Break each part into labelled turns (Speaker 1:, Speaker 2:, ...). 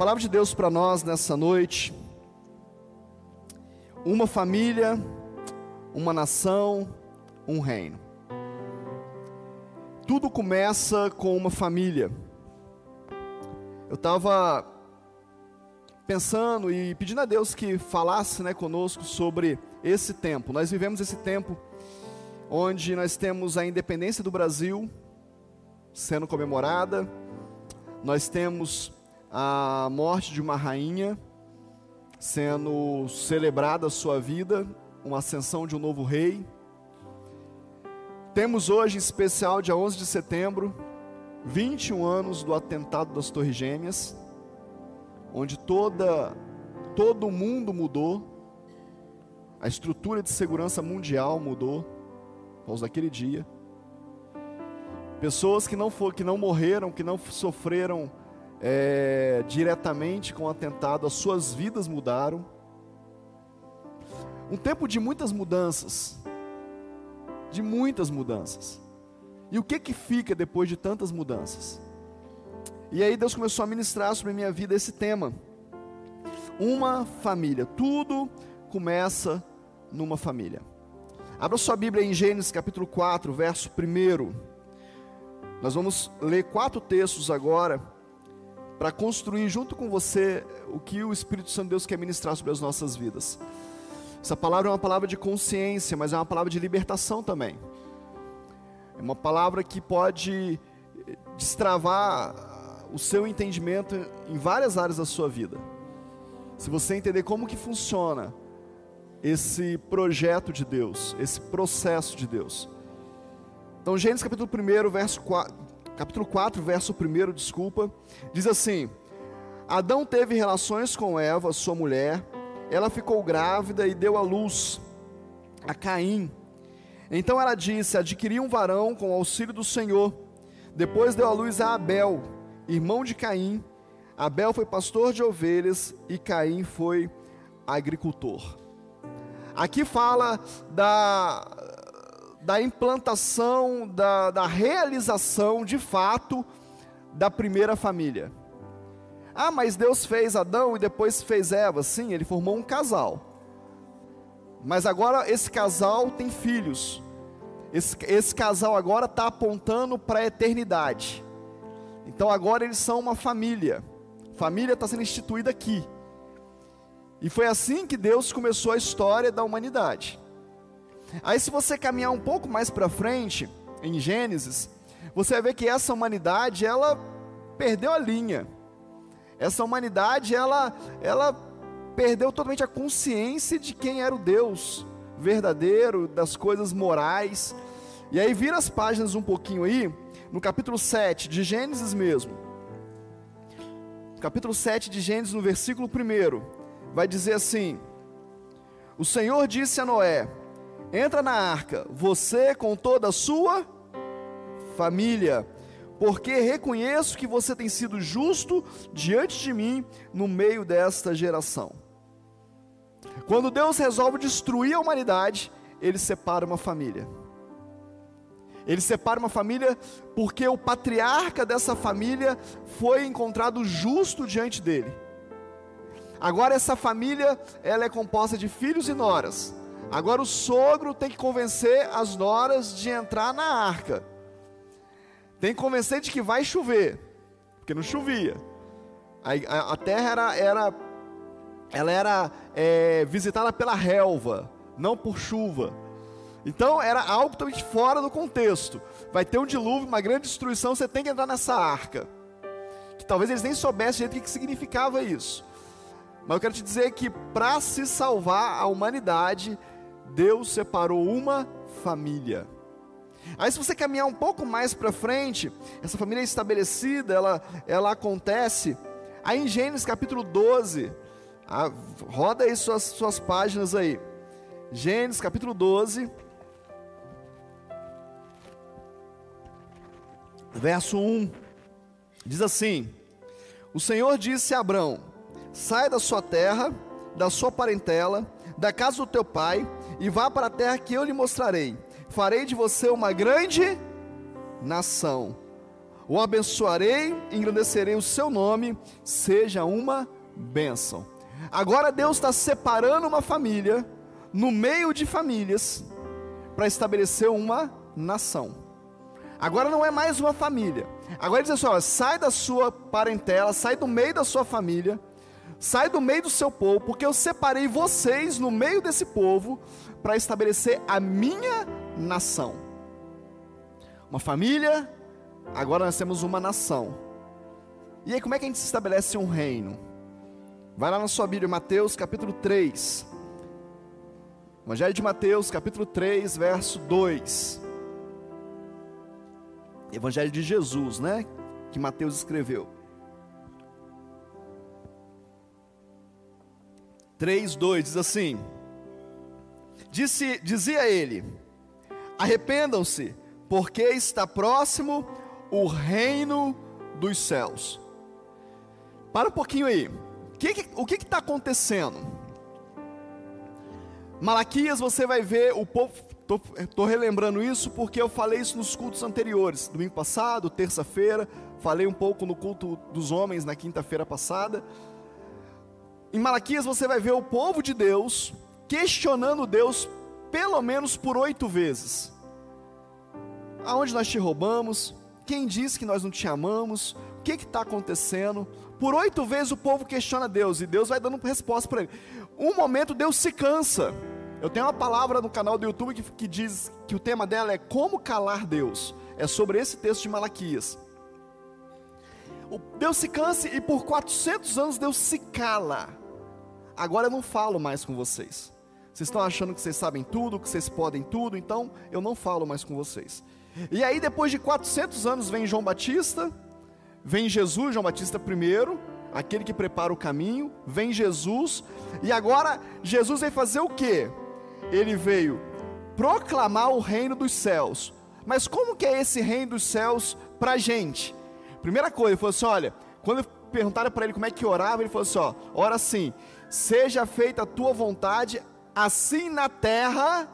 Speaker 1: palavra de Deus para nós nessa noite. Uma família, uma nação, um reino. Tudo começa com uma família. Eu estava pensando e pedindo a Deus que falasse né, conosco sobre esse tempo. Nós vivemos esse tempo onde nós temos a independência do Brasil sendo comemorada, nós temos a morte de uma rainha, sendo celebrada a sua vida, uma ascensão de um novo rei. Temos hoje, em especial, dia 11 de setembro, 21 anos do atentado das Torres Gêmeas, onde toda, todo mundo mudou, a estrutura de segurança mundial mudou, por causa daquele dia. Pessoas que não, for, que não morreram, que não sofreram é, diretamente com o atentado, as suas vidas mudaram. Um tempo de muitas mudanças, de muitas mudanças. E o que que fica depois de tantas mudanças? E aí Deus começou a ministrar sobre a minha vida esse tema. Uma família, tudo começa numa família. Abra sua Bíblia em Gênesis capítulo 4, verso 1. Nós vamos ler quatro textos agora para construir junto com você o que o Espírito Santo de Deus quer ministrar sobre as nossas vidas. Essa palavra é uma palavra de consciência, mas é uma palavra de libertação também. É uma palavra que pode destravar o seu entendimento em várias áreas da sua vida. Se você entender como que funciona esse projeto de Deus, esse processo de Deus. Então, Gênesis capítulo 1, verso 4, capítulo 4, verso 1, desculpa, diz assim: Adão teve relações com Eva, sua mulher, ela ficou grávida e deu à luz a Caim. Então ela disse: Adquiri um varão com auxílio do Senhor. Depois deu à luz a Abel, irmão de Caim. Abel foi pastor de ovelhas e Caim foi agricultor. Aqui fala da, da implantação, da, da realização de fato da primeira família. Ah, mas Deus fez Adão e depois fez Eva. Sim, ele formou um casal. Mas agora esse casal tem filhos. Esse, esse casal agora está apontando para a eternidade. Então agora eles são uma família. Família está sendo instituída aqui. E foi assim que Deus começou a história da humanidade. Aí, se você caminhar um pouco mais para frente, em Gênesis, você vai ver que essa humanidade, ela perdeu a linha. Essa humanidade, ela, ela perdeu totalmente a consciência de quem era o Deus verdadeiro, das coisas morais. E aí, vira as páginas um pouquinho aí, no capítulo 7 de Gênesis mesmo. Capítulo 7 de Gênesis, no versículo 1, vai dizer assim: O Senhor disse a Noé: Entra na arca, você com toda a sua família, porque reconheço que você tem sido justo diante de mim no meio desta geração. Quando Deus resolve destruir a humanidade, ele separa uma família. Ele separa uma família porque o patriarca dessa família foi encontrado justo diante dele. Agora essa família, ela é composta de filhos e noras. Agora o sogro tem que convencer as noras de entrar na arca. Tem que convencer de que vai chover, porque não chovia. A, a, a terra era, era, ela era é, visitada pela relva, não por chuva. Então era algo totalmente fora do contexto. Vai ter um dilúvio, uma grande destruição, você tem que entrar nessa arca. Que talvez eles nem soubessem o que significava isso. Mas eu quero te dizer que para se salvar a humanidade, Deus separou uma família. Aí se você caminhar um pouco mais para frente, essa família é estabelecida, ela, ela acontece. Aí em Gênesis capítulo 12, ah, roda aí suas, suas páginas aí. Gênesis capítulo 12, verso 1, diz assim: O Senhor disse a Abrão: Sai da sua terra, da sua parentela, da casa do teu pai e vá para a terra que eu lhe mostrarei. Farei de você uma grande nação. o abençoarei, engrandecerei o seu nome, seja uma bênção. Agora Deus está separando uma família, no meio de famílias, para estabelecer uma nação. Agora não é mais uma família. Agora diz assim: ó, sai da sua parentela, sai do meio da sua família, sai do meio do seu povo, porque eu separei vocês no meio desse povo para estabelecer a minha nação. Uma família, agora nós temos uma nação. E aí, como é que a gente estabelece um reino? Vai lá na sua Bíblia, Mateus capítulo 3. Evangelho de Mateus, capítulo 3, verso 2. Evangelho de Jesus, né? Que Mateus escreveu. 3, 2 diz assim: Disse, Dizia ele: Arrependam-se, porque está próximo o reino dos céus. Para um pouquinho aí. Que o que está acontecendo? Malaquias, você vai ver o povo. Estou relembrando isso porque eu falei isso nos cultos anteriores. Domingo passado, terça-feira, falei um pouco no culto dos homens na quinta-feira passada. Em Malaquias você vai ver o povo de Deus questionando Deus pelo menos por oito vezes. Aonde nós te roubamos? Quem disse que nós não te amamos? O que está acontecendo? Por oito vezes o povo questiona Deus e Deus vai dando resposta para ele. Um momento Deus se cansa. Eu tenho uma palavra no canal do YouTube que, que diz que o tema dela é Como Calar Deus. É sobre esse texto de Malaquias. Deus se cansa e por 400 anos Deus se cala. Agora eu não falo mais com vocês. Vocês estão achando que vocês sabem tudo, que vocês podem tudo, então eu não falo mais com vocês. E aí, depois de 400 anos, vem João Batista, vem Jesus, João Batista primeiro, aquele que prepara o caminho, vem Jesus, e agora Jesus vem fazer o que? Ele veio proclamar o reino dos céus. Mas como que é esse reino dos céus para gente? Primeira coisa, ele falou assim: olha, quando perguntaram para ele como é que orava, ele falou assim: ó, ora assim, seja feita a tua vontade, assim na terra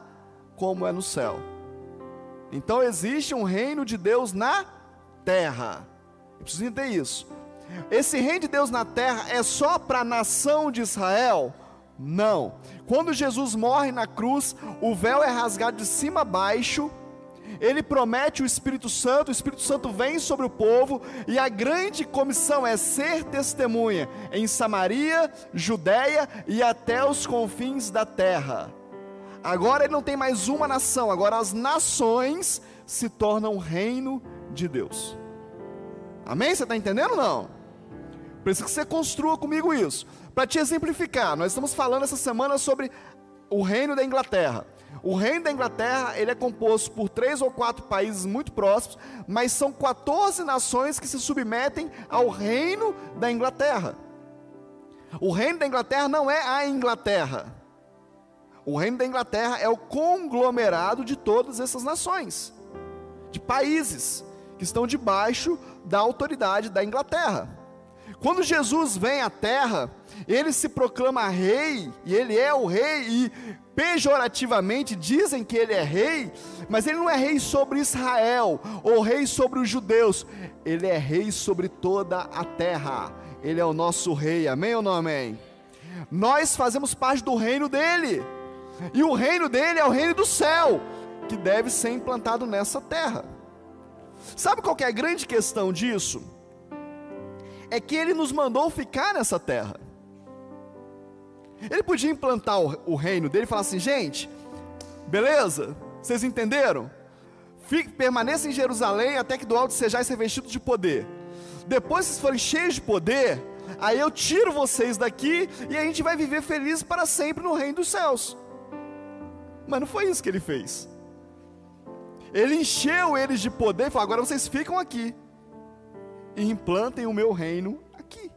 Speaker 1: como é no céu. Então existe um reino de Deus na terra. Eu preciso entender isso. Esse reino de Deus na terra é só para a nação de Israel? Não. Quando Jesus morre na cruz, o véu é rasgado de cima a baixo. Ele promete o Espírito Santo, o Espírito Santo vem sobre o povo, e a grande comissão é ser testemunha em Samaria, Judéia e até os confins da terra. Agora ele não tem mais uma nação, agora as nações se tornam reino de Deus. Amém? Você está entendendo ou não? Preciso que você construa comigo isso. Para te exemplificar, nós estamos falando essa semana sobre o reino da Inglaterra. O reino da Inglaterra ele é composto por três ou quatro países muito próximos, mas são 14 nações que se submetem ao reino da Inglaterra. O reino da Inglaterra não é a Inglaterra. O reino da Inglaterra é o conglomerado de todas essas nações, de países que estão debaixo da autoridade da Inglaterra. Quando Jesus vem à terra, ele se proclama rei, e ele é o rei, e pejorativamente dizem que ele é rei, mas ele não é rei sobre Israel, ou rei sobre os judeus, ele é rei sobre toda a terra, ele é o nosso rei, amém ou não amém? Nós fazemos parte do reino dele, e o reino dele é o reino do céu, que deve ser implantado nessa terra. Sabe qual é a grande questão disso? É que ele nos mandou ficar nessa terra. Ele podia implantar o, reino dele e falar assim: gente, beleza? Vocês entenderam? Fique, permaneça em Jerusalém até que do alto sejais revestidos de poder. Depois, vocês forem cheios de poder, aí eu tiro vocês daqui e a gente vai viver feliz para sempre no reino dos céus. Mas não foi isso que ele fez. Ele encheu eles de poder e falou: agora vocês ficam aqui e implantem o meu reino aqui.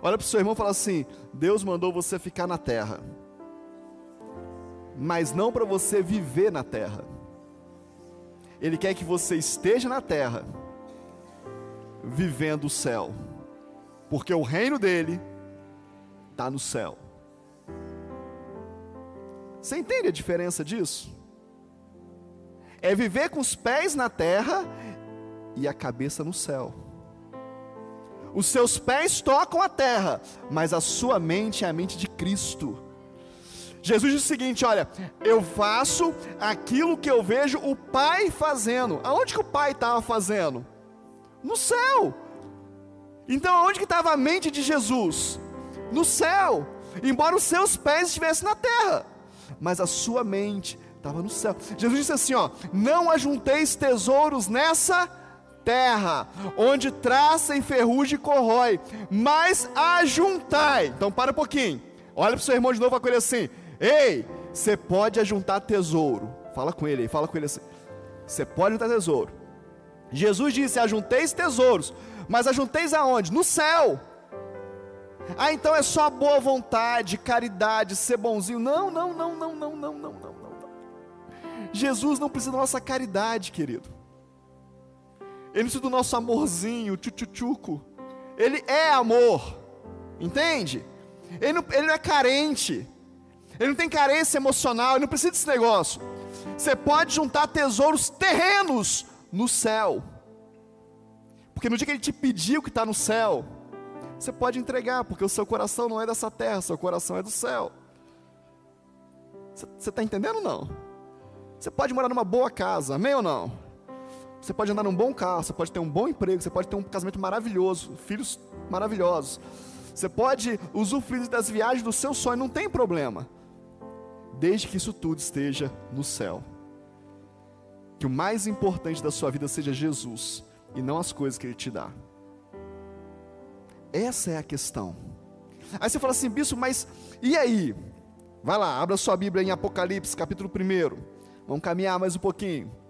Speaker 1: Olha para o seu irmão e fala assim: Deus mandou você ficar na terra, mas não para você viver na terra. Ele quer que você esteja na terra, vivendo o céu, porque o reino dele está no céu. Você entende a diferença disso? É viver com os pés na terra e a cabeça no céu. Os seus pés tocam a terra, mas a sua mente é a mente de Cristo. Jesus diz o seguinte: olha, eu faço aquilo que eu vejo o Pai fazendo. Aonde que o Pai estava fazendo? No céu. Então aonde que estava a mente de Jesus? No céu. Embora os seus pés estivessem na terra, mas a sua mente estava no céu. Jesus disse assim: ó, não ajunteis tesouros nessa terra, onde traça e ferrugem corrói, mas ajuntai. Então para um pouquinho. Olha para o seu irmão de novo com ele assim: Ei, você pode ajuntar tesouro. Fala com ele aí, fala com ele assim. Você pode ajuntar tesouro. Jesus disse: Ajunteis tesouros, mas ajunteis aonde? No céu. Ah, então é só boa vontade, caridade, ser bonzinho. Não, não, não, não, não, não, não, não, não. Jesus não precisa da nossa caridade, querido. Ele precisa do nosso amorzinho, tchutchuco. Ele é amor, entende? Ele não, ele não é carente, ele não tem carência emocional, ele não precisa desse negócio. Você pode juntar tesouros terrenos no céu, porque no dia que ele te pediu o que está no céu, você pode entregar, porque o seu coração não é dessa terra, seu coração é do céu. Você está entendendo ou não? Você pode morar numa boa casa, amém ou não? Você pode andar num bom carro, você pode ter um bom emprego, você pode ter um casamento maravilhoso, filhos maravilhosos. Você pode usufruir das viagens do seu sonho, não tem problema. Desde que isso tudo esteja no céu. Que o mais importante da sua vida seja Jesus e não as coisas que Ele te dá. Essa é a questão. Aí você fala assim, bispo, mas e aí? Vai lá, abra sua Bíblia em Apocalipse, capítulo 1. Vamos caminhar mais um pouquinho.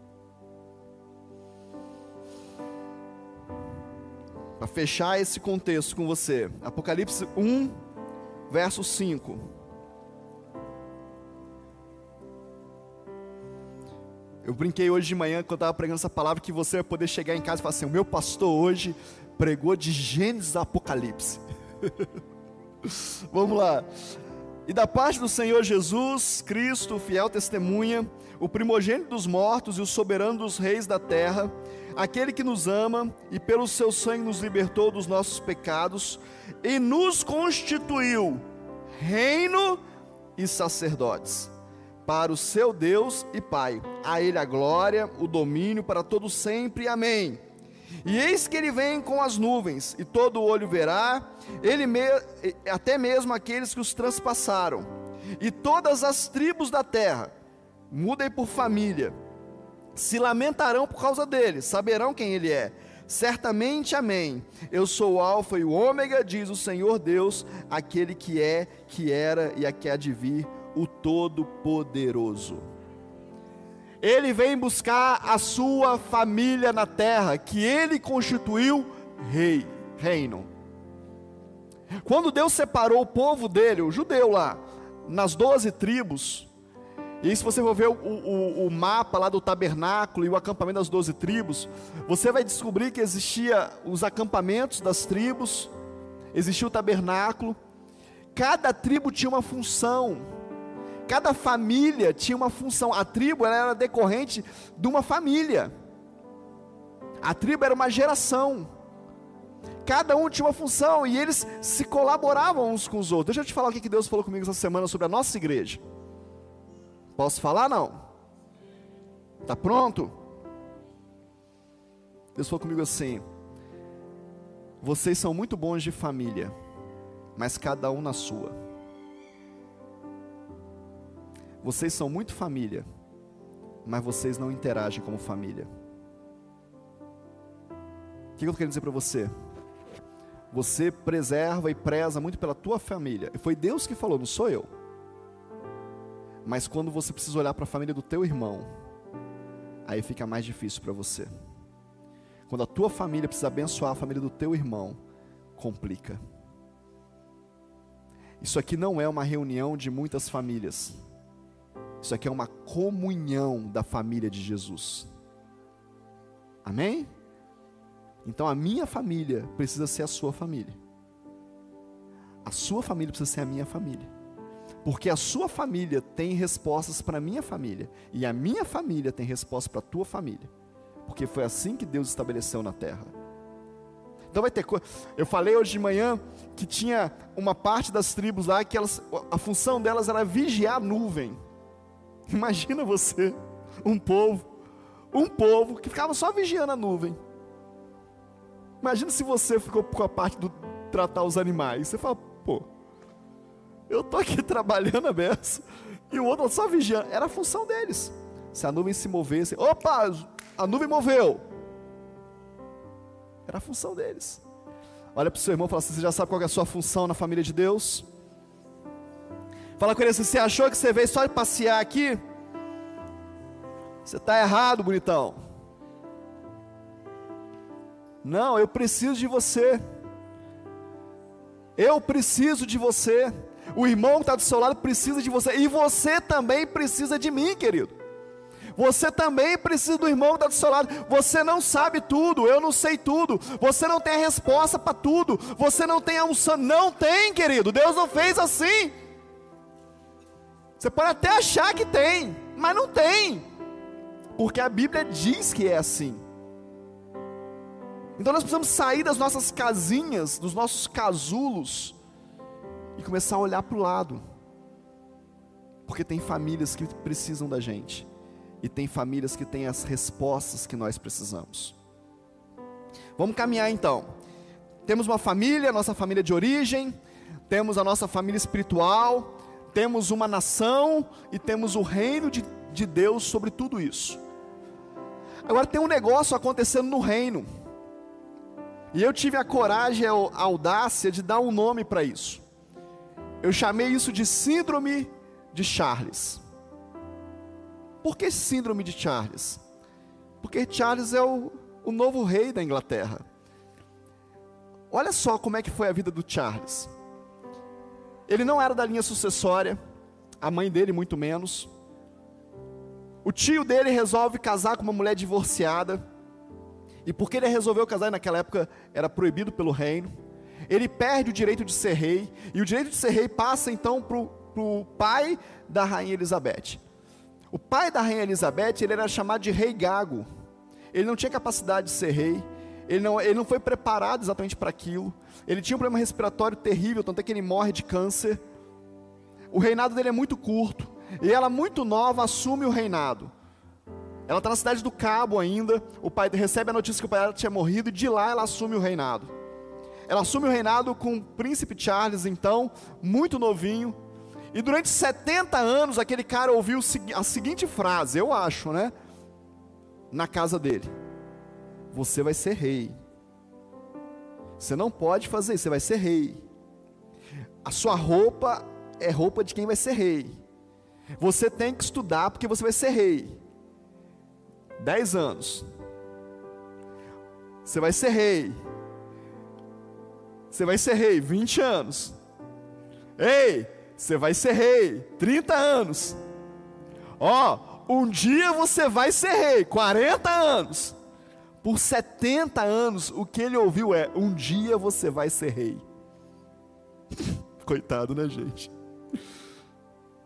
Speaker 1: Para fechar esse contexto com você. Apocalipse 1, verso 5. Eu brinquei hoje de manhã, quando eu estava pregando essa palavra, que você vai poder chegar em casa e falar assim: o meu pastor hoje pregou de Gênesis Apocalipse. Vamos lá. E da parte do Senhor Jesus Cristo, fiel testemunha, o primogênito dos mortos e o soberano dos reis da terra, aquele que nos ama e pelo seu sangue nos libertou dos nossos pecados e nos constituiu reino e sacerdotes para o seu Deus e Pai. A ele a glória, o domínio para todo sempre. Amém. E eis que ele vem com as nuvens, e todo olho verá, ele me, até mesmo aqueles que os transpassaram, e todas as tribos da terra, mudem por família, se lamentarão por causa dele, saberão quem ele é. Certamente, amém. Eu sou o Alfa e o Ômega, diz o Senhor Deus, aquele que é, que era e a que há de vir, o Todo-Poderoso. Ele vem buscar a sua família na terra, que ele constituiu rei, reino. Quando Deus separou o povo dele, o judeu lá, nas doze tribos, e se você for ver o, o, o, mapa lá do tabernáculo e o acampamento das doze tribos, você vai descobrir que existia os acampamentos das tribos, existia o tabernáculo, cada tribo tinha uma função, cada família tinha uma função, a tribo era decorrente de uma família, a tribo era uma geração, cada um tinha uma função e eles se colaboravam uns com os outros. Deixa eu te falar o que Deus falou comigo essa semana sobre a nossa igreja. Posso falar não? Tá pronto? Deus falou comigo assim: Vocês são muito bons de família, mas cada um na sua. Vocês são muito família, mas vocês não interagem como família. O que eu querendo dizer para você? Você preserva e preza muito pela tua família. E foi Deus que falou, não sou eu. Mas quando você precisa olhar para a família do teu irmão, aí fica mais difícil para você. Quando a tua família precisa abençoar a família do teu irmão, complica. Isso aqui não é uma reunião de muitas famílias. Isso aqui é uma comunhão da família de Jesus. Amém? Então a minha família precisa ser a sua família. A sua família precisa ser a minha família. Porque a sua família tem respostas para a minha família. E a minha família tem respostas para a tua família. porque foi assim que Deus estabeleceu na terra. Então vai ter coisa. Eu falei hoje de manhã que tinha uma parte das tribos lá que elas, a função delas era vigiar a nuvem. Imagina você, um povo, um povo que ficava só vigiando a nuvem. Imagina se você ficou com a parte do tratar os animais. Você fala, pô, eu tô aqui trabalhando a beça e o outro só vigiando. Era a função deles. Se a nuvem se movesse, opa, a nuvem moveu. Era a função deles. Olha para o seu irmão e fala assim: você já sabe qual é a sua função na família de Deus? Fala com ele assim: você achou que você veio só passear aqui? Você está errado, bonitão. Não, eu preciso de você. Eu preciso de você. O irmão que está do seu lado precisa de você. E você também precisa de mim, querido. Você também precisa do irmão que está do seu lado. Você não sabe tudo, eu não sei tudo. Você não tem a resposta para tudo. Você não tem a unção. Não tem, querido. Deus não fez assim. Você pode até achar que tem, mas não tem. Porque a Bíblia diz que é assim. Então nós precisamos sair das nossas casinhas, dos nossos casulos e começar a olhar para o lado. Porque tem famílias que precisam da gente e tem famílias que têm as respostas que nós precisamos. Vamos caminhar então. Temos uma família, nossa família de origem, temos a nossa família espiritual, temos uma nação e temos o reino de, de Deus sobre tudo isso. Agora tem um negócio acontecendo no reino, e eu tive a coragem a audácia de dar um nome para isso. Eu chamei isso de Síndrome de Charles. Por que síndrome de Charles? Porque Charles é o, o novo rei da Inglaterra. Olha só como é que foi a vida do Charles. Ele não era da linha sucessória, a mãe dele muito menos. O tio dele resolve casar com uma mulher divorciada. E porque ele resolveu casar, naquela época era proibido pelo reino, ele perde o direito de ser rei, e o direito de ser rei passa então para o pai da rainha Elizabeth. O pai da rainha Elizabeth, ele era chamado de rei gago. Ele não tinha capacidade de ser rei. Ele não, ele não foi preparado exatamente para aquilo. Ele tinha um problema respiratório terrível, tanto é que ele morre de câncer. O reinado dele é muito curto. E ela, muito nova, assume o reinado. Ela está na cidade do Cabo ainda. O pai recebe a notícia que o pai dela tinha morrido e de lá ela assume o reinado. Ela assume o reinado com o príncipe Charles, então, muito novinho. E durante 70 anos aquele cara ouviu a seguinte frase, eu acho, né? Na casa dele: Você vai ser rei. Você não pode fazer isso, você vai ser rei. A sua roupa é roupa de quem vai ser rei. Você tem que estudar porque você vai ser rei. Dez anos. Você vai ser rei. Você vai ser rei. 20 anos. Ei, você vai ser rei, 30 anos. Ó, um dia você vai ser rei, 40 anos. Por 70 anos, o que ele ouviu é: um dia você vai ser rei. Coitado, né, gente?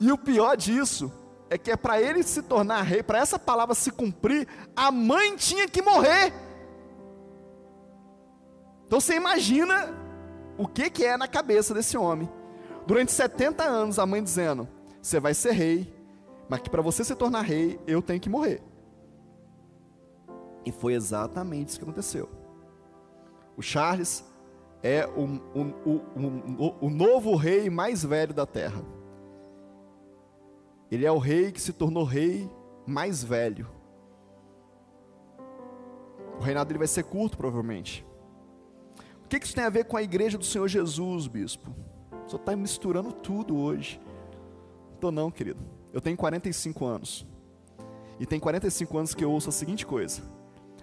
Speaker 1: E o pior disso é que é para ele se tornar rei, para essa palavra se cumprir, a mãe tinha que morrer. Então você imagina o que, que é na cabeça desse homem. Durante 70 anos, a mãe dizendo: Você vai ser rei, mas que para você se tornar rei, eu tenho que morrer. E foi exatamente isso que aconteceu. O Charles é o, o, o, o, novo rei mais velho da terra. Ele é o rei que se tornou rei mais velho. O reinado dele vai ser curto, provavelmente. O que isso tem a ver com a igreja do Senhor Jesus, bispo? Só está misturando tudo hoje. Estou não, querido. Eu tenho 45 anos. E tem 45 anos que eu ouço a seguinte coisa: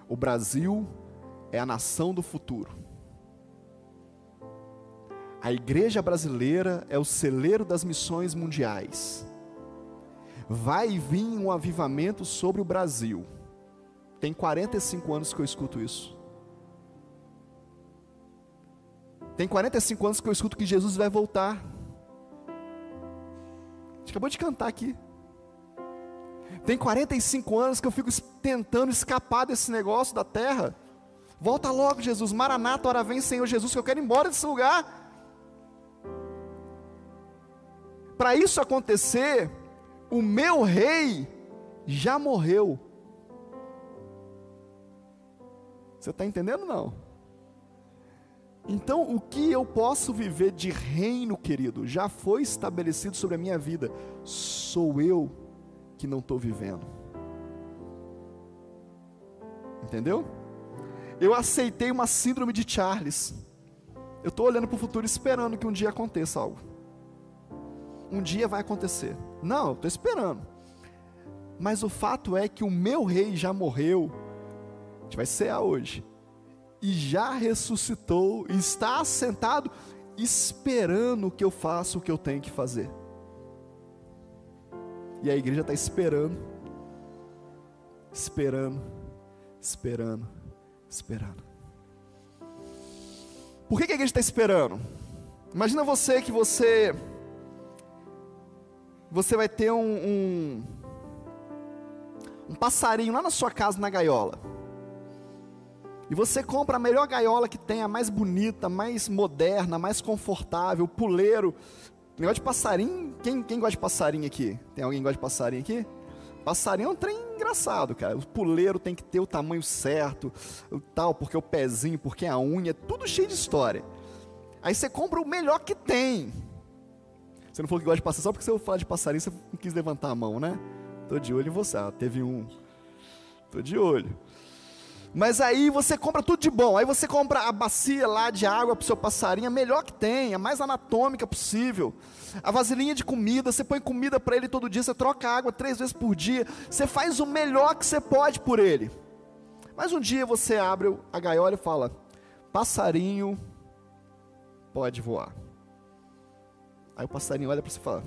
Speaker 1: O Brasil é a nação do futuro. A igreja brasileira é o celeiro das missões mundiais. Vai vir um avivamento sobre o Brasil. Tem 45 anos que eu escuto isso. Tem 45 anos que eu escuto que Jesus vai voltar. A gente acabou de cantar aqui. Tem 45 anos que eu fico tentando escapar desse negócio da terra. Volta logo, Jesus. Maranata, hora vem, Senhor Jesus, que eu quero ir embora desse lugar. Para isso acontecer, o meu rei já morreu. Você está entendendo não? Então, o que eu posso viver de reino, querido, já foi estabelecido sobre a minha vida. Sou eu que não estou vivendo. Entendeu? Eu aceitei uma síndrome de Charles. Eu estou olhando para o futuro esperando que um dia aconteça algo. Um dia vai acontecer. Não, estou esperando. Mas o fato é que o meu rei já morreu. A gente vai cear hoje e já ressuscitou, e está assentado, esperando que eu faça o que eu tenho que fazer. E a igreja está esperando, esperando, esperando, esperando. Por que, que a igreja está esperando? Imagina você que você você vai ter um, um, um passarinho lá na sua casa na gaiola. E você compra a melhor gaiola que tem, a mais bonita, mais moderna, mais confortável, puleiro. Negócio de passarinho, quem, quem gosta de passarinho aqui? Tem alguém que gosta de passarinho aqui? Passarinho é um trem engraçado, cara. O puleiro tem que ter o tamanho certo, tal, porque o pezinho, porque a unha, tudo cheio de história. Aí você compra o melhor que tem. Você não falou que gosta de passarinho, só porque você falar de passarinho, você não quis levantar a mão, né? Tô de olho em você. Ah, teve um. Tô de olho. Mas aí você compra tudo de bom. Aí você compra a bacia lá de água para o seu passarinho, a melhor que tem, a mais anatômica possível. A vasilhinha de comida, você põe comida para ele todo dia, você troca água três vezes por dia. Você faz o melhor que você pode por ele. Mas um dia você abre a gaiola e fala: passarinho pode voar. Aí o passarinho olha para você e fala: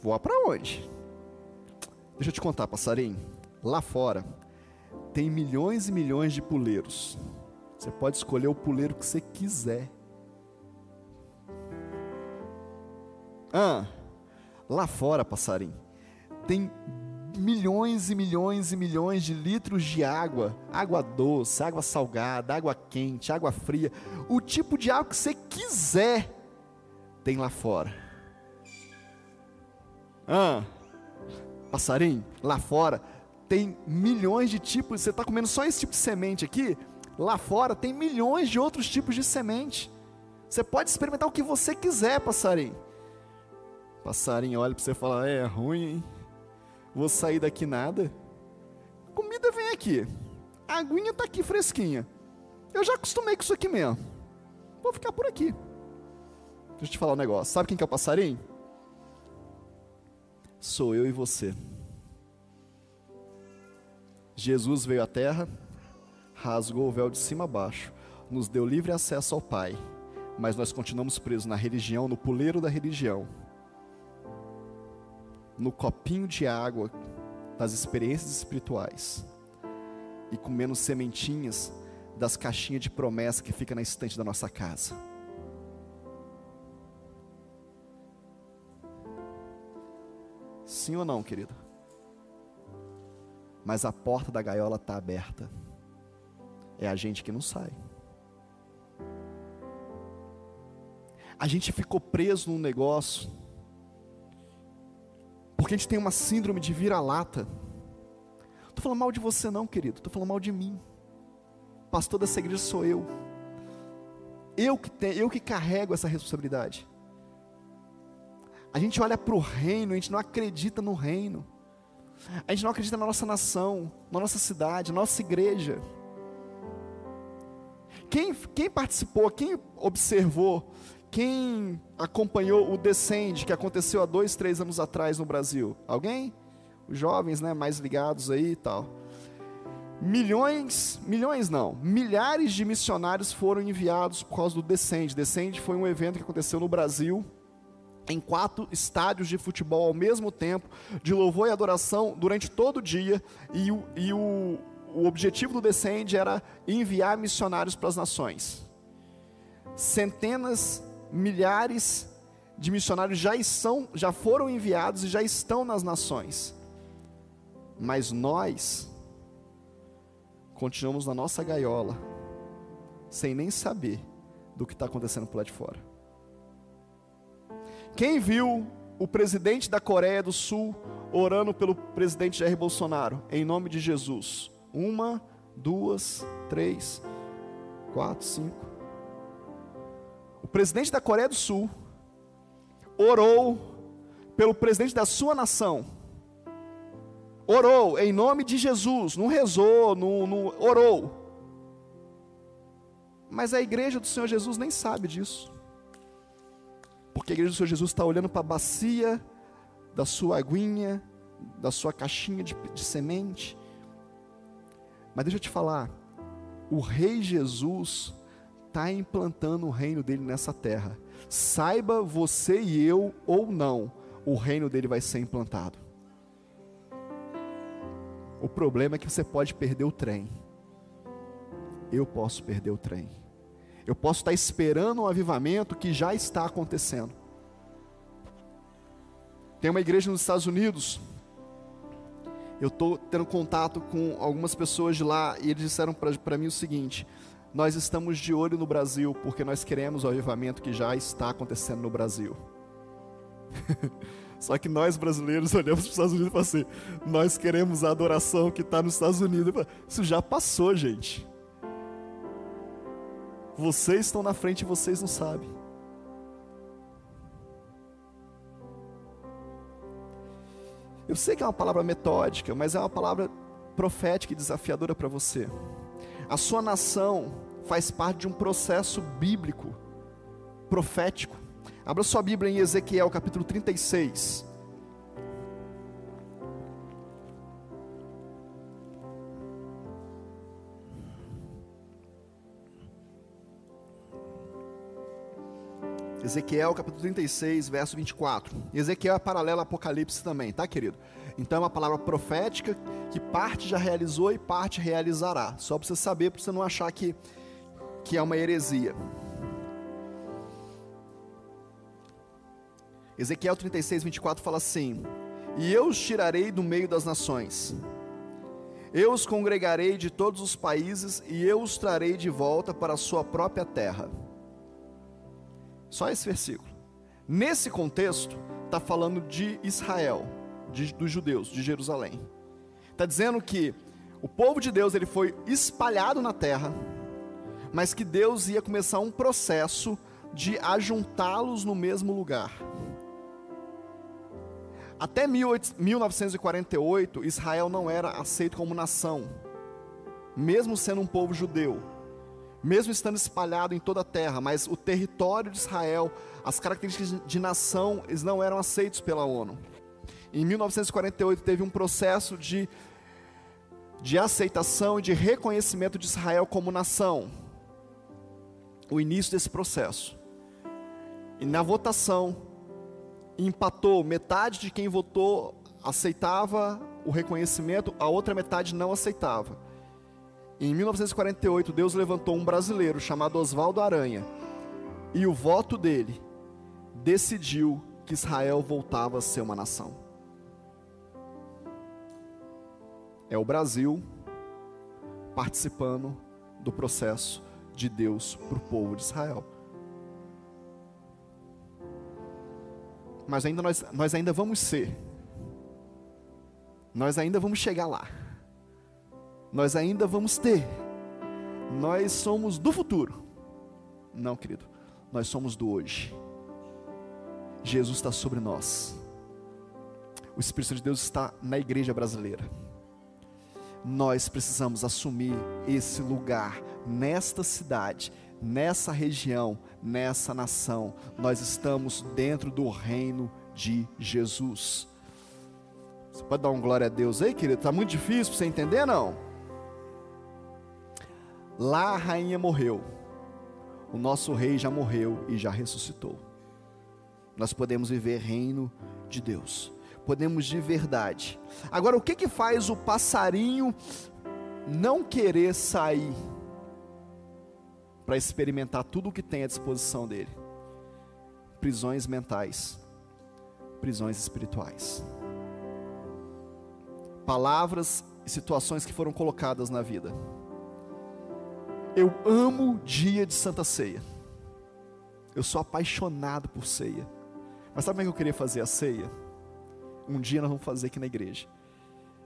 Speaker 1: voar para onde? Deixa eu te contar, passarinho. Lá fora tem milhões e milhões de puleiros. Você pode escolher o puleiro que você quiser. Ah, lá fora, passarinho, tem milhões e milhões e milhões de litros de água, água doce, água salgada, água quente, água fria, o tipo de água que você quiser tem lá fora. Ah, passarinho, lá fora tem milhões de tipos, você está comendo só esse tipo de semente aqui, lá fora tem milhões de outros tipos de semente. Você pode experimentar o que você quiser, passarinho. Passarinho olha para você e fala: é ruim, hein? Vou sair daqui nada. Comida vem aqui. A aguinha está aqui fresquinha. Eu já acostumei com isso aqui mesmo. Vou ficar por aqui. Deixa eu te falar um negócio. Sabe quem que é o passarinho? Sou eu e você. Jesus veio à terra, rasgou o véu de cima a baixo, nos deu livre acesso ao Pai, mas nós continuamos presos na religião, no puleiro da religião, no copinho de água das experiências espirituais e comendo sementinhas das caixinhas de promessa que fica na estante da nossa casa. Sim ou não, querido? Mas a porta da gaiola está aberta. É a gente que não sai. A gente ficou preso num negócio, porque a gente tem uma síndrome de vira-lata. Estou falando mal de você, não, querido, estou falando mal de mim. Pastor dessa igreja sou eu. Eu que, tenho, eu que carrego essa responsabilidade. A gente olha para o reino, a gente não acredita no reino. A gente não acredita na nossa nação, na nossa cidade, na nossa igreja. Quem, quem participou, quem observou, quem acompanhou o Descende que aconteceu há dois, três anos atrás no Brasil? Alguém? Os jovens, né, mais ligados aí e tal. Milhões, milhões não, milhares de missionários foram enviados por causa do Descende. Descende foi um evento que aconteceu no Brasil em quatro estádios de futebol ao mesmo tempo, de louvor e adoração durante todo o dia, e o, e o, o objetivo do Descende era enviar missionários para as nações. Centenas, milhares de missionários já, são, já foram enviados e já estão nas nações. Mas nós continuamos na nossa gaiola, sem nem saber do que está acontecendo por lá de fora. Quem viu o presidente da Coreia do Sul orando pelo presidente Jair Bolsonaro, em nome de Jesus? Uma, duas, três, quatro, cinco. O presidente da Coreia do Sul orou pelo presidente da sua nação. Orou em nome de Jesus, não rezou, não, não orou. Mas a igreja do Senhor Jesus nem sabe disso. Porque a igreja do Senhor Jesus está olhando para a bacia da sua aguinha, da sua caixinha de, de semente. Mas deixa eu te falar, o Rei Jesus está implantando o reino dele nessa terra. Saiba você e eu ou não, o reino dele vai ser implantado. O problema é que você pode perder o trem. Eu posso perder o trem. Eu posso estar esperando um avivamento que já está acontecendo. Tem uma igreja nos Estados Unidos. Eu estou tendo contato com algumas pessoas de lá e eles disseram para mim o seguinte: nós estamos de olho no Brasil porque nós queremos o avivamento que já está acontecendo no Brasil. Só que nós brasileiros olhamos para os Estados Unidos e falamos assim: nós queremos a adoração que está nos Estados Unidos. Isso já passou, gente. Vocês estão na frente e vocês não sabem. Eu sei que é uma palavra metódica, mas é uma palavra profética e desafiadora para você. A sua nação faz parte de um processo bíblico, profético. Abra sua Bíblia em Ezequiel capítulo 36. Ezequiel capítulo 36, verso 24. Ezequiel é paralelo ao Apocalipse também, tá, querido? Então é uma palavra profética que parte já realizou e parte realizará. Só para você saber, para você não achar que, que é uma heresia. Ezequiel 36, 24 fala assim: E eu os tirarei do meio das nações, eu os congregarei de todos os países, e eu os trarei de volta para a sua própria terra só esse versículo. Nesse contexto, está falando de Israel, de, dos judeus, de Jerusalém. Está dizendo que o povo de Deus ele foi espalhado na terra, mas que Deus ia começar um processo de ajuntá-los no mesmo lugar. Até 1948, Israel não era aceito como nação, mesmo sendo um povo judeu mesmo estando espalhado em toda a terra, mas o território de Israel, as características de nação, eles não eram aceitos pela ONU. Em 1948 teve um processo de, de aceitação e de reconhecimento de Israel como nação. O início desse processo. E na votação, empatou, metade de quem votou aceitava o reconhecimento, a outra metade não aceitava. Em 1948, Deus levantou um brasileiro chamado Oswaldo Aranha, e o voto dele decidiu que Israel voltava a ser uma nação. É o Brasil participando do processo de Deus para o povo de Israel. Mas ainda nós, nós ainda vamos ser. Nós ainda vamos chegar lá nós ainda vamos ter. Nós somos do futuro. Não, querido, nós somos do hoje. Jesus está sobre nós. O Espírito de Deus está na igreja brasileira. Nós precisamos assumir esse lugar nesta cidade, nessa região, nessa nação. Nós estamos dentro do reino de Jesus. Você pode dar um glória a Deus aí, querido? Está muito difícil para você entender, não? Lá a rainha morreu. O nosso rei já morreu e já ressuscitou. Nós podemos viver reino de Deus. Podemos de verdade. Agora, o que que faz o passarinho não querer sair para experimentar tudo o que tem à disposição dele? prisões mentais, prisões espirituais. Palavras e situações que foram colocadas na vida. Eu amo dia de Santa Ceia. Eu sou apaixonado por ceia. Mas sabe como é que eu queria fazer a ceia? Um dia nós vamos fazer aqui na igreja.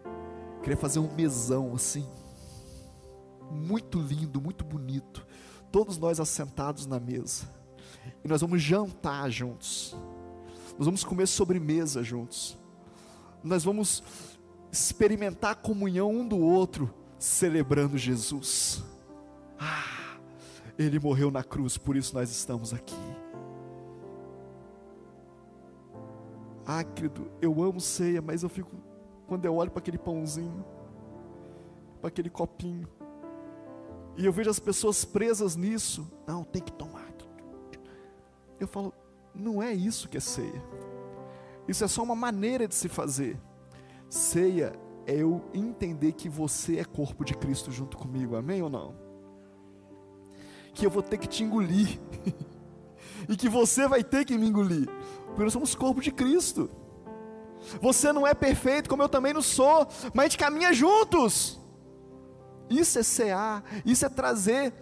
Speaker 1: Eu queria fazer um mesão assim, muito lindo, muito bonito. Todos nós assentados na mesa. E nós vamos jantar juntos. Nós vamos comer sobremesa juntos. Nós vamos experimentar a comunhão um do outro, celebrando Jesus. Ah, Ele morreu na cruz, por isso nós estamos aqui. Ah, eu amo ceia, mas eu fico, quando eu olho para aquele pãozinho, para aquele copinho, e eu vejo as pessoas presas nisso, não, tem que tomar. Eu falo, não é isso que é ceia. Isso é só uma maneira de se fazer. Ceia é eu entender que você é corpo de Cristo junto comigo, amém ou não? Que eu vou ter que te engolir, e que você vai ter que me engolir, porque nós somos corpo de Cristo. Você não é perfeito, como eu também não sou, mas a gente caminha juntos. Isso é cear, isso é trazer.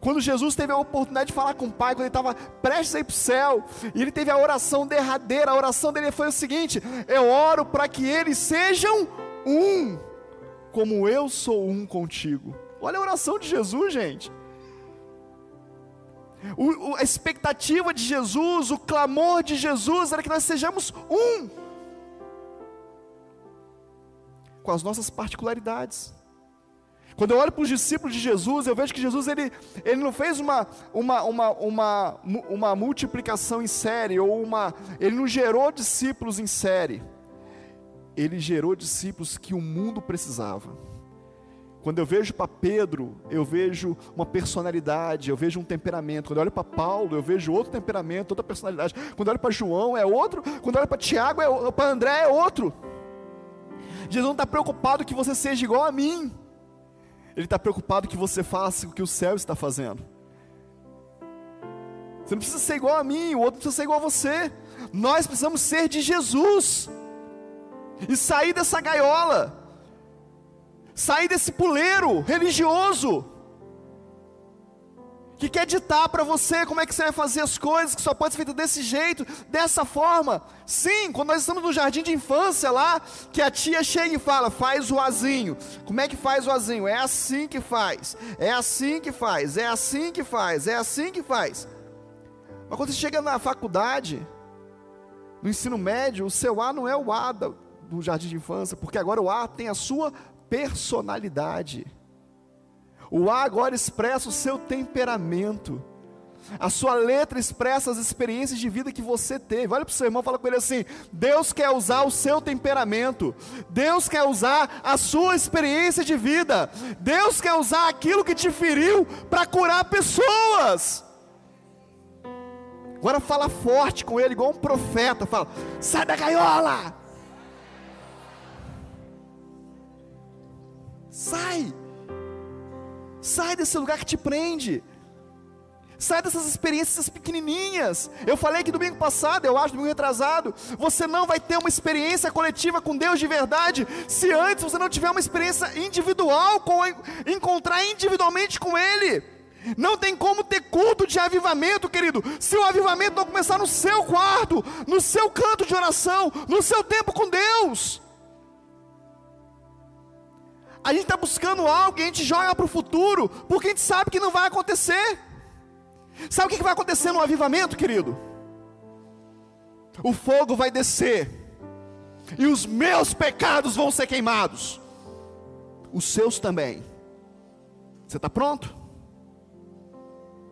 Speaker 1: Quando Jesus teve a oportunidade de falar com o Pai, quando ele estava prestes a ir para o céu, e ele teve a oração derradeira, a oração dele foi o seguinte: Eu oro para que eles sejam um, como eu sou um contigo. Olha a oração de Jesus, gente. O, o, a expectativa de Jesus, o clamor de Jesus era que nós sejamos um, com as nossas particularidades. Quando eu olho para os discípulos de Jesus, eu vejo que Jesus ele, ele não fez uma, uma, uma, uma, uma multiplicação em série, ou uma, ele não gerou discípulos em série, ele gerou discípulos que o mundo precisava. Quando eu vejo para Pedro, eu vejo uma personalidade, eu vejo um temperamento. Quando eu olho para Paulo, eu vejo outro temperamento, outra personalidade. Quando eu olho para João, é outro. Quando eu olho para Tiago, é, para André, é outro. Jesus não está preocupado que você seja igual a mim. Ele está preocupado que você faça o que o céu está fazendo. Você não precisa ser igual a mim, o outro precisa ser igual a você. Nós precisamos ser de Jesus. E sair dessa gaiola. Sair desse puleiro religioso que quer ditar para você como é que você vai fazer as coisas, que só pode ser feito desse jeito, dessa forma. Sim, quando nós estamos no jardim de infância lá, que a tia chega e fala, faz o azinho. Como é que faz o azinho? É assim que faz, é assim que faz, é assim que faz, é assim que faz. Mas quando você chega na faculdade, no ensino médio, o seu A não é o A do jardim de infância, porque agora o A tem a sua personalidade. O A agora expressa o seu temperamento. A sua letra expressa as experiências de vida que você teve. Olha para o seu irmão fala com ele assim: Deus quer usar o seu temperamento, Deus quer usar a sua experiência de vida, Deus quer usar aquilo que te feriu para curar pessoas. Agora fala forte com ele, igual um profeta. Fala: sai da gaiola! Sai! Sai desse lugar que te prende. Sai dessas experiências pequenininhas. Eu falei que domingo passado, eu acho, domingo retrasado, você não vai ter uma experiência coletiva com Deus de verdade se antes você não tiver uma experiência individual, com encontrar individualmente com Ele. Não tem como ter culto de avivamento, querido, se o avivamento não começar no seu quarto, no seu canto de oração, no seu tempo com Deus. A gente está buscando algo e a gente joga para o futuro, porque a gente sabe que não vai acontecer. Sabe o que vai acontecer no avivamento, querido? O fogo vai descer, e os meus pecados vão ser queimados, os seus também. Você está pronto?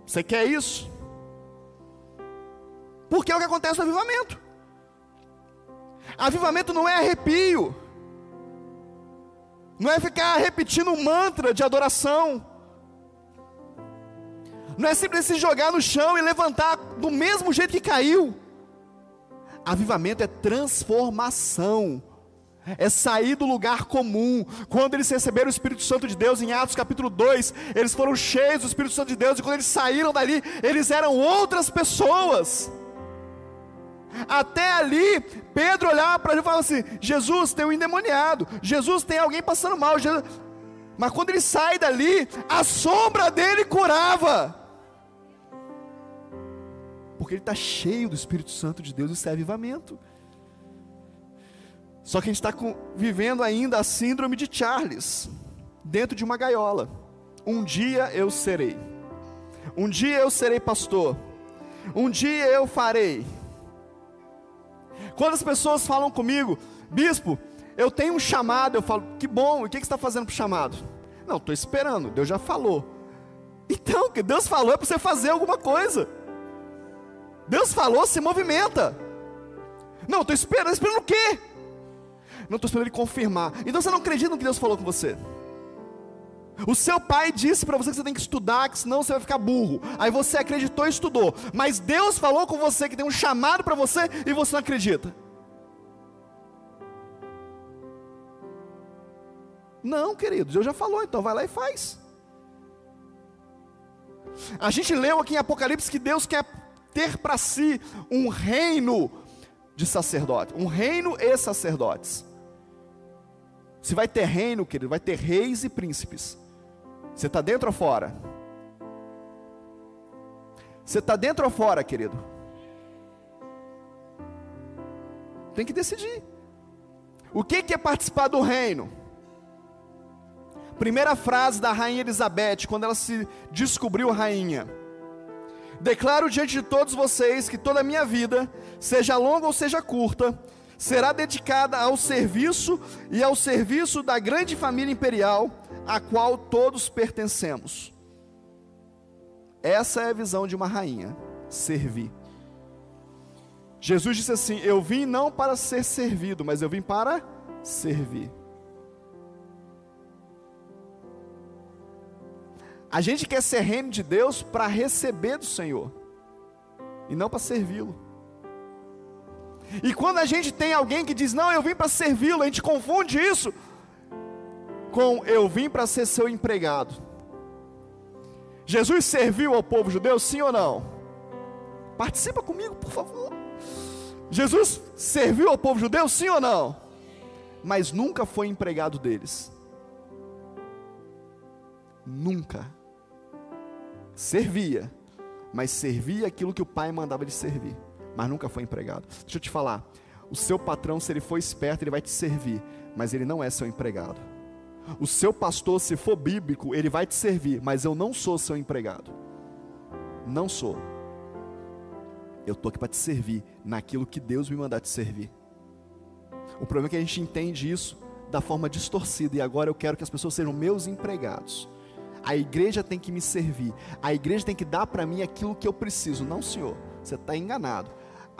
Speaker 1: Você quer isso? Porque é o que acontece no avivamento. Avivamento não é arrepio. Não é ficar repetindo um mantra de adoração. Não é simplesmente se jogar no chão e levantar do mesmo jeito que caiu. Avivamento é transformação. É sair do lugar comum. Quando eles receberam o Espírito Santo de Deus, em Atos capítulo 2, eles foram cheios do Espírito Santo de Deus, e quando eles saíram dali, eles eram outras pessoas. Até ali, Pedro olhava para ele e falava assim: Jesus tem um endemoniado, Jesus tem alguém passando mal. Jesus... Mas quando ele sai dali, a sombra dele curava. Porque ele está cheio do Espírito Santo de Deus, isso é avivamento. Só que a gente está vivendo ainda a síndrome de Charles, dentro de uma gaiola. Um dia eu serei. Um dia eu serei pastor. Um dia eu farei. Quando as pessoas falam comigo, bispo, eu tenho um chamado, eu falo, que bom, o que você está fazendo para o chamado? Não, estou esperando, Deus já falou. Então, o que Deus falou é para você fazer alguma coisa. Deus falou, se movimenta. Não, estou esperando, esperando o quê? Não estou esperando ele confirmar. Então você não acredita no que Deus falou com você. O seu pai disse para você que você tem que estudar, que senão você vai ficar burro. Aí você acreditou e estudou. Mas Deus falou com você que tem um chamado para você e você não acredita. Não, querido, Deus já falou, então vai lá e faz. A gente leu aqui em Apocalipse que Deus quer ter para si um reino de sacerdotes, um reino e sacerdotes. Se vai ter reino, querido, vai ter reis e príncipes. Você está dentro ou fora? Você está dentro ou fora, querido? Tem que decidir. O que, é participar do reino? Primeira frase da rainha Elizabeth, quando ela se descobriu rainha. Declaro diante de todos vocês que toda a minha vida, seja longa ou seja curta, será dedicada ao serviço e ao serviço da grande família imperial a qual todos pertencemos. Essa é a visão de uma rainha: servir. Jesus disse assim: Eu vim não para ser servido, mas eu vim para servir. A gente quer ser reino de Deus para receber do Senhor, e não para servi-lo. E quando a gente tem alguém que diz, não, eu vim para servi-lo, a gente confunde isso com eu vim para ser seu empregado. Jesus serviu ao povo judeu, sim ou não? Participa comigo, por favor. Jesus serviu ao povo judeu, sim ou não? Mas nunca foi empregado deles. Nunca. Servia, mas servia aquilo que o pai mandava de servir, mas nunca foi empregado. Deixa eu te falar, o seu patrão, se ele for esperto, ele vai te servir, mas ele não é seu empregado. O seu pastor, se for bíblico, ele vai te servir, mas eu não sou seu empregado. Não sou. Eu estou aqui para te servir naquilo que Deus me mandar te servir. O problema é que a gente entende isso da forma distorcida, e agora eu quero que as pessoas sejam meus empregados. A igreja tem que me servir, a igreja tem que dar para mim aquilo que eu preciso. Não, senhor, você está enganado.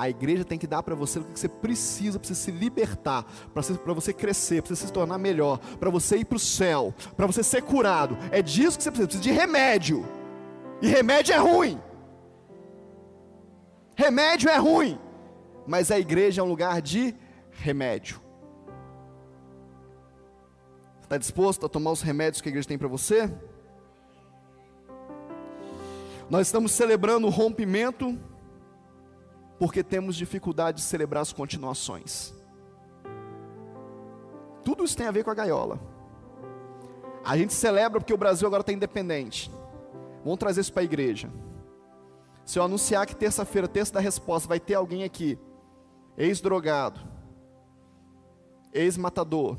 Speaker 1: A igreja tem que dar para você o que você precisa, para você se libertar, para você, crescer, para você se tornar melhor, para você ir para o céu, para você ser curado. É disso que você precisa, precisa de remédio. E remédio é ruim. Remédio é ruim. Mas a igreja é um lugar de remédio. Está disposto a tomar os remédios que a igreja tem para você? Nós estamos celebrando o rompimento porque temos dificuldade de celebrar as continuações. Tudo isso tem a ver com a gaiola. A gente celebra porque o Brasil agora está independente. Vamos trazer isso para a igreja. Se eu anunciar que terça-feira, terça da resposta, vai ter alguém aqui, ex-drogado, ex-matador,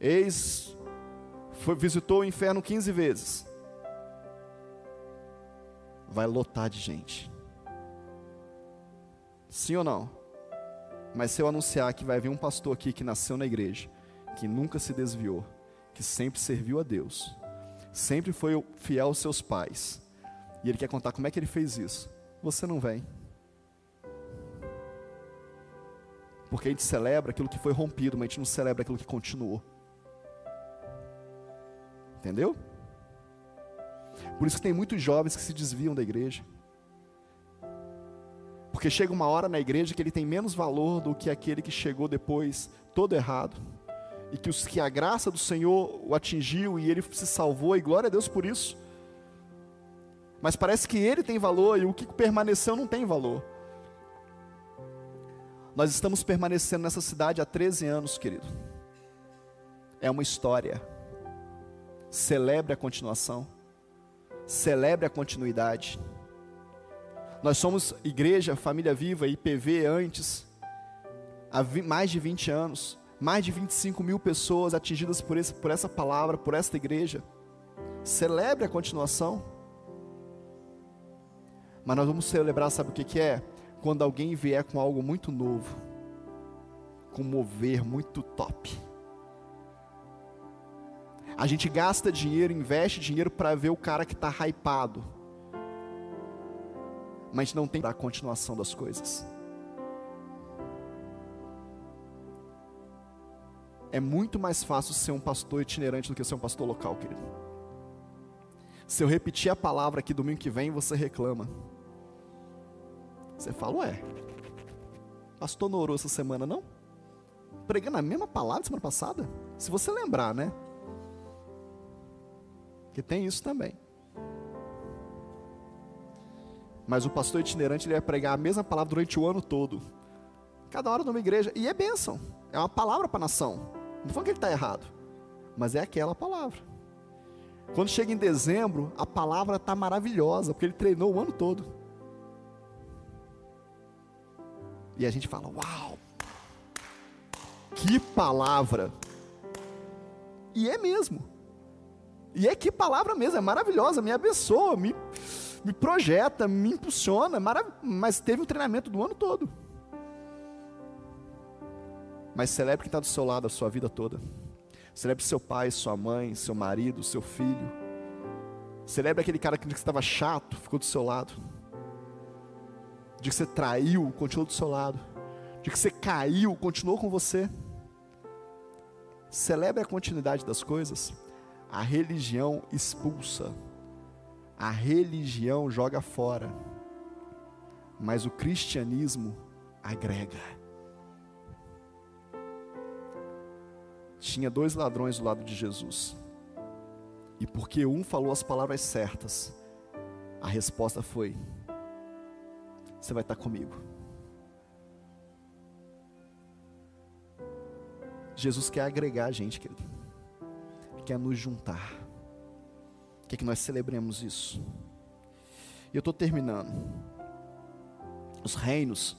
Speaker 1: ex visitou o inferno 15 vezes, vai lotar de gente. Sim ou não? Mas se eu anunciar que vai vir um pastor aqui que nasceu na igreja, que nunca se desviou, que sempre serviu a Deus, sempre foi fiel aos seus pais, e ele quer contar como é que ele fez isso, você não vem. Porque a gente celebra aquilo que foi rompido, mas a gente não celebra aquilo que continuou. Entendeu? Por isso que tem muitos jovens que se desviam da igreja. Porque chega uma hora na igreja que ele tem menos valor do que aquele que chegou depois, todo errado. E que, os, que a graça do Senhor o atingiu e ele se salvou, e glória a Deus por isso. Mas parece que ele tem valor e o que permaneceu não tem valor. Nós estamos permanecendo nessa cidade há 13 anos, querido. É uma história. Celebre a continuação. Celebre a continuidade. Nós somos igreja, família viva, IPV antes, há mais de 20 anos, mais de 25 mil pessoas atingidas por, esse, por essa palavra, por esta igreja. Celebre a continuação. Mas nós vamos celebrar, sabe o que, que é? quando alguém vier com algo muito novo, com mover muito top. A gente gasta dinheiro, investe dinheiro para ver o cara que está hypado, mas não tem a continuação das coisas. É muito mais fácil ser um pastor itinerante do que ser um pastor local, querido. Se eu repetir a palavra aqui domingo que vem, você reclama. Você fala, ué, pastor não orou essa semana não? Pregando a mesma palavra semana passada? Se você lembrar, né? Que tem isso também. Mas o pastor itinerante ele vai pregar a mesma palavra durante o ano todo. Cada hora numa igreja. E é bênção. É uma palavra para a nação. Não foi que ele está errado. Mas é aquela palavra. Quando chega em dezembro, a palavra está maravilhosa, porque ele treinou o ano todo. E a gente fala: Uau! Que palavra! E é mesmo. E é que palavra mesmo, é maravilhosa, me abençoa, me, me projeta, me impulsiona, mas teve um treinamento do ano todo. Mas celebre quem está do seu lado a sua vida toda. Celebre seu pai, sua mãe, seu marido, seu filho. Celebre aquele cara que estava chato, ficou do seu lado de que você traiu, continuou do seu lado, de que você caiu, continuou com você. Celebre a continuidade das coisas. A religião expulsa, a religião joga fora, mas o cristianismo agrega. Tinha dois ladrões do lado de Jesus, e porque um falou as palavras certas, a resposta foi: você vai estar comigo. Jesus quer agregar a gente, querido. Quer nos juntar. Quer que nós celebremos isso. E eu estou terminando. Os reinos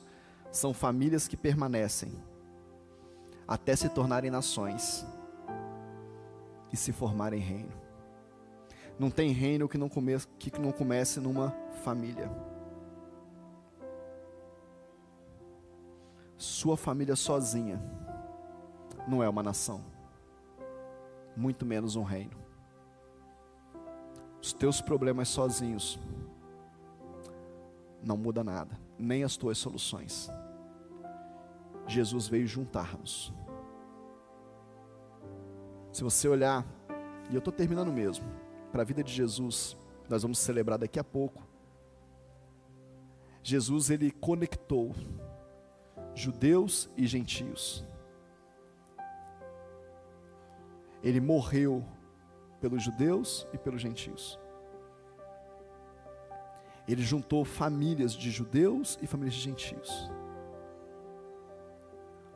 Speaker 1: são famílias que permanecem até se tornarem nações e se formarem reino. Não tem reino que não comece, que não comece numa família. Sua família sozinha não é uma nação, muito menos um reino. Os teus problemas sozinhos não muda nada, nem as tuas soluções. Jesus veio juntar-nos. Se você olhar, e eu estou terminando mesmo, para a vida de Jesus, nós vamos celebrar daqui a pouco. Jesus, ele conectou judeus e gentios. Ele morreu pelos judeus e pelos gentios. Ele juntou famílias de judeus e famílias de gentios.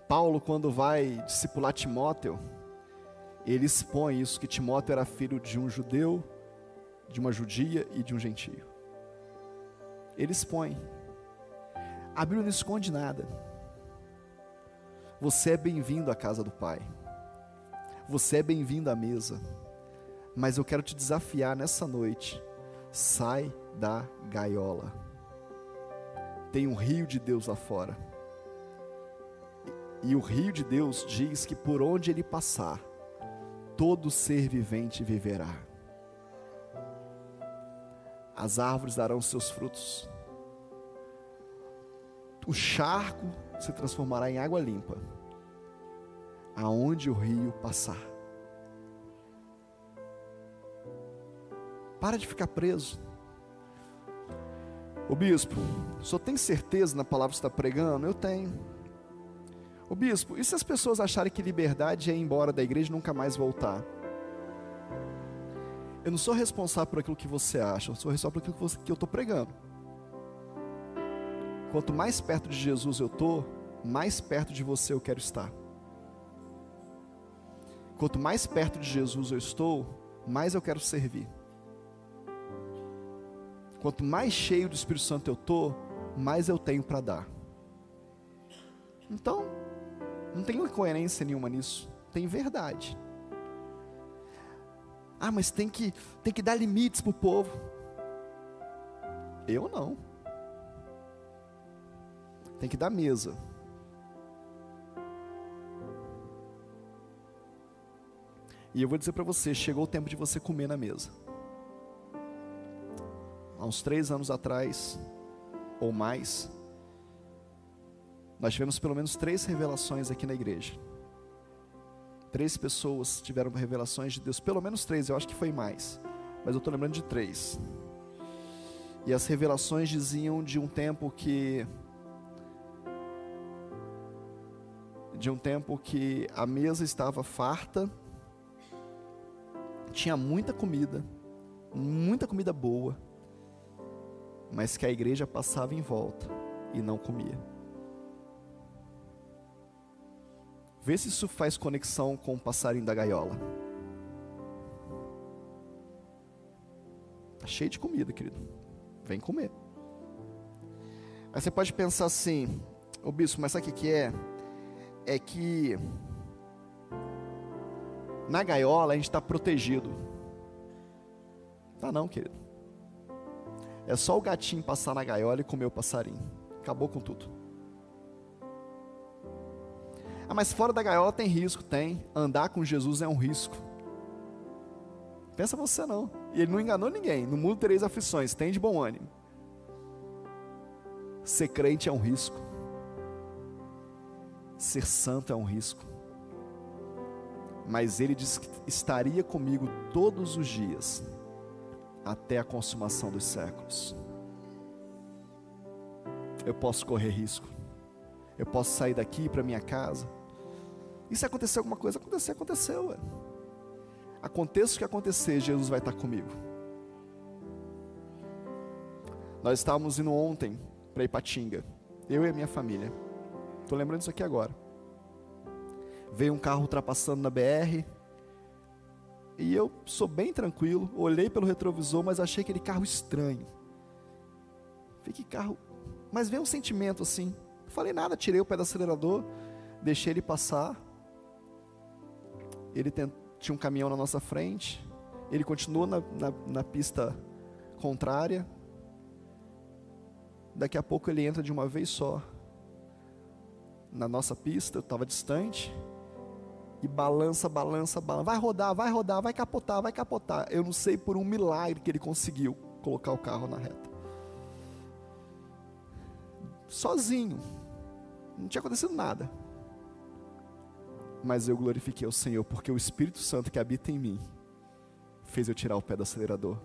Speaker 1: Paulo, quando vai discipular Timóteo, ele expõe isso: que Timóteo era filho de um judeu, de uma judia e de um gentio. Ele expõe. A Bíblia não esconde nada. Você é bem-vindo à casa do Pai. Você é bem-vindo à mesa. Mas eu quero te desafiar nessa noite. Sai da gaiola. Tem um rio de Deus lá fora. E o rio de Deus diz que por onde ele passar, todo ser vivente viverá. As árvores darão seus frutos. O charco se transformará em água limpa, aonde o rio passar. Para de ficar preso. O bispo, só tem certeza na palavra que está pregando? Eu tenho. O bispo, e se as pessoas acharem que liberdade é ir embora da igreja e nunca mais voltar? Eu não sou responsável por aquilo que você acha, eu sou responsável por aquilo que eu estou pregando. Quanto mais perto de Jesus eu estou, mais perto de você eu quero estar. Quanto mais perto de Jesus eu estou, mais eu quero servir. Quanto mais cheio do Espírito Santo eu estou, mais eu tenho para dar. Então, não tem incoerência nenhuma nisso, tem verdade. Ah, mas tem que, tem que dar limites para o povo. Eu não. Tem que dar mesa. E eu vou dizer para você: chegou o tempo de você comer na mesa. Há uns três anos atrás, ou mais, nós tivemos pelo menos três revelações aqui na igreja. Três pessoas tiveram revelações de Deus, pelo menos três, eu acho que foi mais, mas eu estou lembrando de três. E as revelações diziam de um tempo que. De um tempo que a mesa estava farta, tinha muita comida, muita comida boa, mas que a igreja passava em volta e não comia. Vê se isso faz conexão com o passarinho da gaiola. Está cheio de comida, querido. Vem comer. Aí você pode pensar assim, ô bispo, mas sabe o que é? É que na gaiola a gente está protegido. Tá não, querido. É só o gatinho passar na gaiola e comer o passarinho. Acabou com tudo. Ah, mas fora da gaiola tem risco, tem. Andar com Jesus é um risco. Pensa você não. E ele não enganou ninguém. No mundo tereis aflições, tem de bom ânimo. Ser crente é um risco. Ser santo é um risco mas ele disse que estaria comigo todos os dias, até a consumação dos séculos. Eu posso correr risco, eu posso sair daqui para minha casa. E se acontecer alguma coisa, acontecer, aconteceu. Ué. Aconteça o que acontecer, Jesus vai estar comigo. Nós estávamos indo ontem para Ipatinga, eu e a minha família. Estou lembrando disso aqui agora veio um carro ultrapassando na BR. E eu sou bem tranquilo, olhei pelo retrovisor, mas achei aquele carro estranho. Fiquei carro. Mas veio um sentimento assim. Não falei nada, tirei o pé do acelerador, deixei ele passar. Ele tent... tinha um caminhão na nossa frente. Ele continuou na, na, na pista contrária. Daqui a pouco ele entra de uma vez só na nossa pista, eu estava distante e balança, balança, balança. Vai rodar, vai rodar, vai capotar, vai capotar. Eu não sei por um milagre que ele conseguiu colocar o carro na reta. Sozinho. Não tinha acontecido nada. Mas eu glorifiquei o Senhor, porque o Espírito Santo que habita em mim fez eu tirar o pé do acelerador.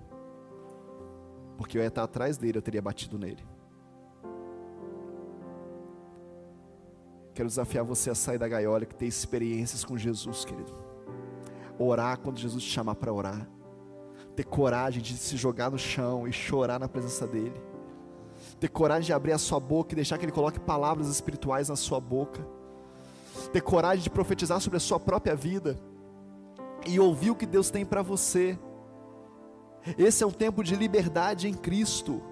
Speaker 1: Porque eu ia estar atrás dele, eu teria batido nele. Quero desafiar você a sair da gaiola e ter experiências com Jesus, querido. Orar quando Jesus te chamar para orar. Ter coragem de se jogar no chão e chorar na presença dEle. Ter coragem de abrir a sua boca e deixar que Ele coloque palavras espirituais na sua boca. Ter coragem de profetizar sobre a sua própria vida. E ouvir o que Deus tem para você. Esse é um tempo de liberdade em Cristo.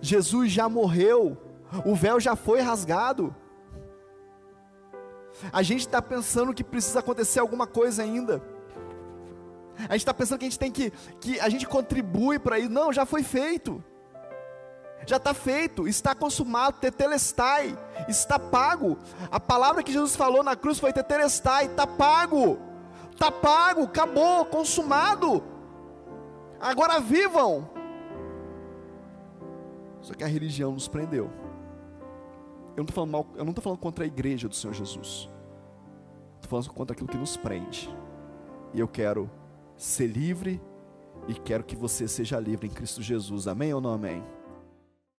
Speaker 1: Jesus já morreu o véu já foi rasgado. A gente está pensando que precisa acontecer alguma coisa ainda. A gente está pensando que a gente tem que, que a gente contribui para isso. Não, já foi feito. Já está feito, está consumado, tetelestai, está pago. A palavra que Jesus falou na cruz foi tetelestai, está pago. Está pago, acabou, consumado. Agora vivam. Só que a religião nos prendeu. Eu não estou falando mal, eu não estou falando contra a igreja do Senhor Jesus. Estou falando contra aquilo que nos prende. E eu quero ser livre e quero que você seja livre em Cristo Jesus. Amém ou não amém?